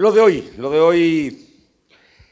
Lo de hoy, lo de hoy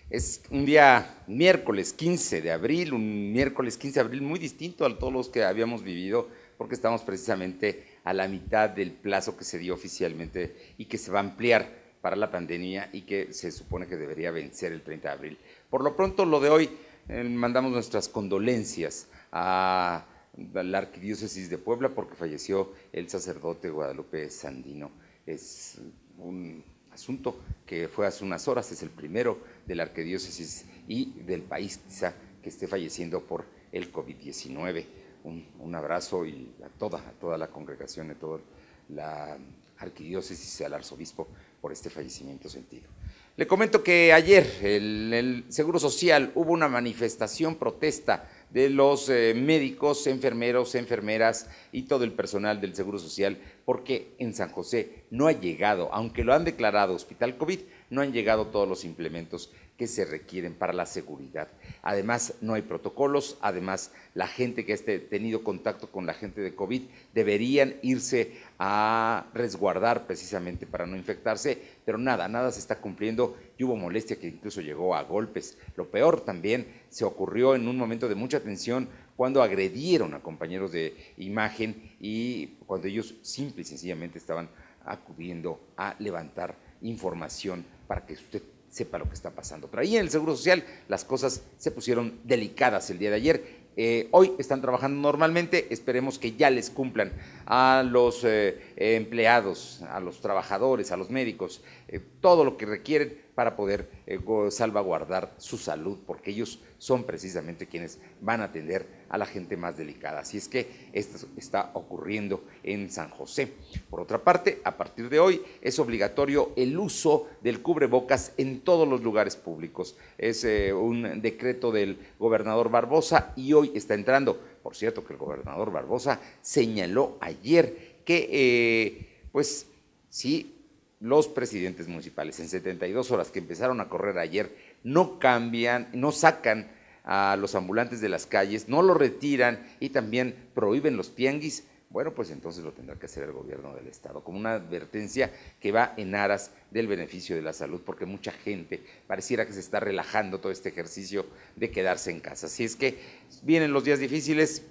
es un día miércoles 15 de abril, un miércoles 15 de abril muy distinto a todos los que habíamos vivido, porque estamos precisamente a la mitad del plazo que se dio oficialmente y que se va a ampliar para la pandemia y que se supone que debería vencer el 30 de abril. Por lo pronto, lo de hoy, eh, mandamos nuestras condolencias a la Arquidiócesis de Puebla porque falleció el sacerdote Guadalupe Sandino. Es un asunto que fue hace unas horas, es el primero de la arquidiócesis y del país quizá que esté falleciendo por el COVID-19. Un, abrazo y a toda, toda la congregación, a toda la arquidiócesis y al arzobispo por este fallecimiento sentido. Le comento que ayer en el Seguro Social hubo una manifestación protesta de los eh, médicos, enfermeros, enfermeras y todo el personal del Seguro Social, porque en San José no ha llegado, aunque lo han declarado hospital COVID, no han llegado todos los implementos que se requieren para la seguridad. Además, no hay protocolos, además, la gente que ha tenido contacto con la gente de COVID deberían irse a resguardar precisamente para no infectarse, pero nada, nada se está cumpliendo y hubo molestia que incluso llegó a golpes. Lo peor también se ocurrió en un momento de mucha tensión cuando agredieron a compañeros de imagen y cuando ellos simple y sencillamente estaban acudiendo a levantar información para que usted sepa lo que está pasando. Pero ahí en el Seguro Social las cosas se pusieron delicadas el día de ayer. Eh, hoy están trabajando normalmente, esperemos que ya les cumplan a los eh, empleados, a los trabajadores, a los médicos, eh, todo lo que requieren para poder eh, salvaguardar su salud, porque ellos son precisamente quienes van a atender a la gente más delicada. Así es que esto está ocurriendo en San José. Por otra parte, a partir de hoy es obligatorio el uso del cubrebocas en todos los lugares públicos. Es eh, un decreto del gobernador Barbosa y hoy está entrando. Por cierto, que el gobernador Barbosa señaló ayer que, eh, pues, sí, los presidentes municipales en 72 horas que empezaron a correr ayer no cambian, no sacan a los ambulantes de las calles, no lo retiran y también prohíben los tianguis, bueno, pues entonces lo tendrá que hacer el gobierno del Estado, como una advertencia que va en aras del beneficio de la salud, porque mucha gente pareciera que se está relajando todo este ejercicio de quedarse en casa. Si es que vienen los días difíciles,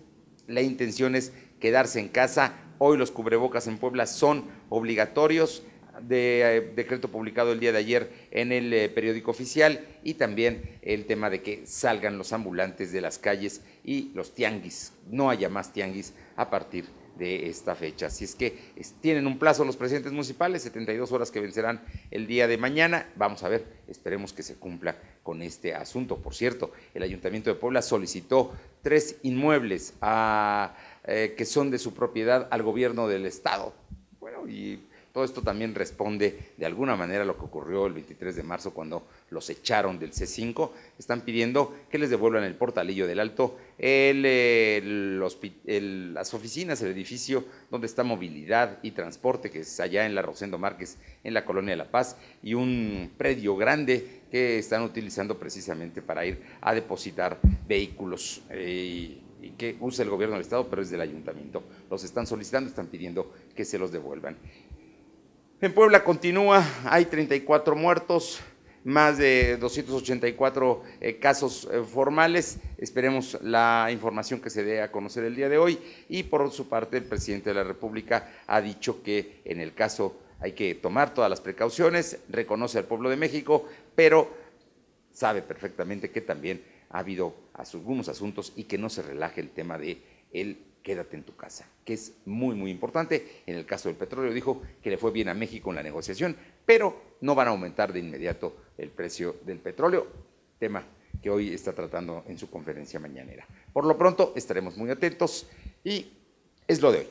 la intención es quedarse en casa. Hoy los cubrebocas en Puebla son obligatorios de eh, decreto publicado el día de ayer en el eh, periódico oficial y también el tema de que salgan los ambulantes de las calles y los tianguis, no haya más tianguis a partir de esta fecha. Así es que tienen un plazo los presidentes municipales, 72 horas que vencerán el día de mañana. Vamos a ver, esperemos que se cumpla con este asunto. Por cierto, el Ayuntamiento de Puebla solicitó tres inmuebles eh, que son de su propiedad al gobierno del Estado. Bueno, y todo esto también responde de alguna manera a lo que ocurrió el 23 de marzo cuando los echaron del C5. Están pidiendo que les devuelvan el portalillo del Alto, las oficinas, el edificio donde está movilidad y transporte, que es allá en la Rosendo Márquez, en la Colonia de La Paz, y un predio grande que están utilizando precisamente para ir a depositar vehículos. Eh, y que usa el gobierno del Estado, pero es del ayuntamiento. Los están solicitando, están pidiendo que se los devuelvan. En Puebla continúa, hay 34 muertos, más de 284 eh, casos eh, formales. Esperemos la información que se dé a conocer el día de hoy. Y por su parte, el presidente de la República ha dicho que en el caso hay que tomar todas las precauciones, reconoce al pueblo de México, pero sabe perfectamente que también ha habido algunos asuntos y que no se relaje el tema de el quédate en tu casa, que es muy, muy importante. En el caso del petróleo dijo que le fue bien a México en la negociación, pero no van a aumentar de inmediato el precio del petróleo, tema que hoy está tratando en su conferencia mañanera. Por lo pronto estaremos muy atentos y es lo de hoy.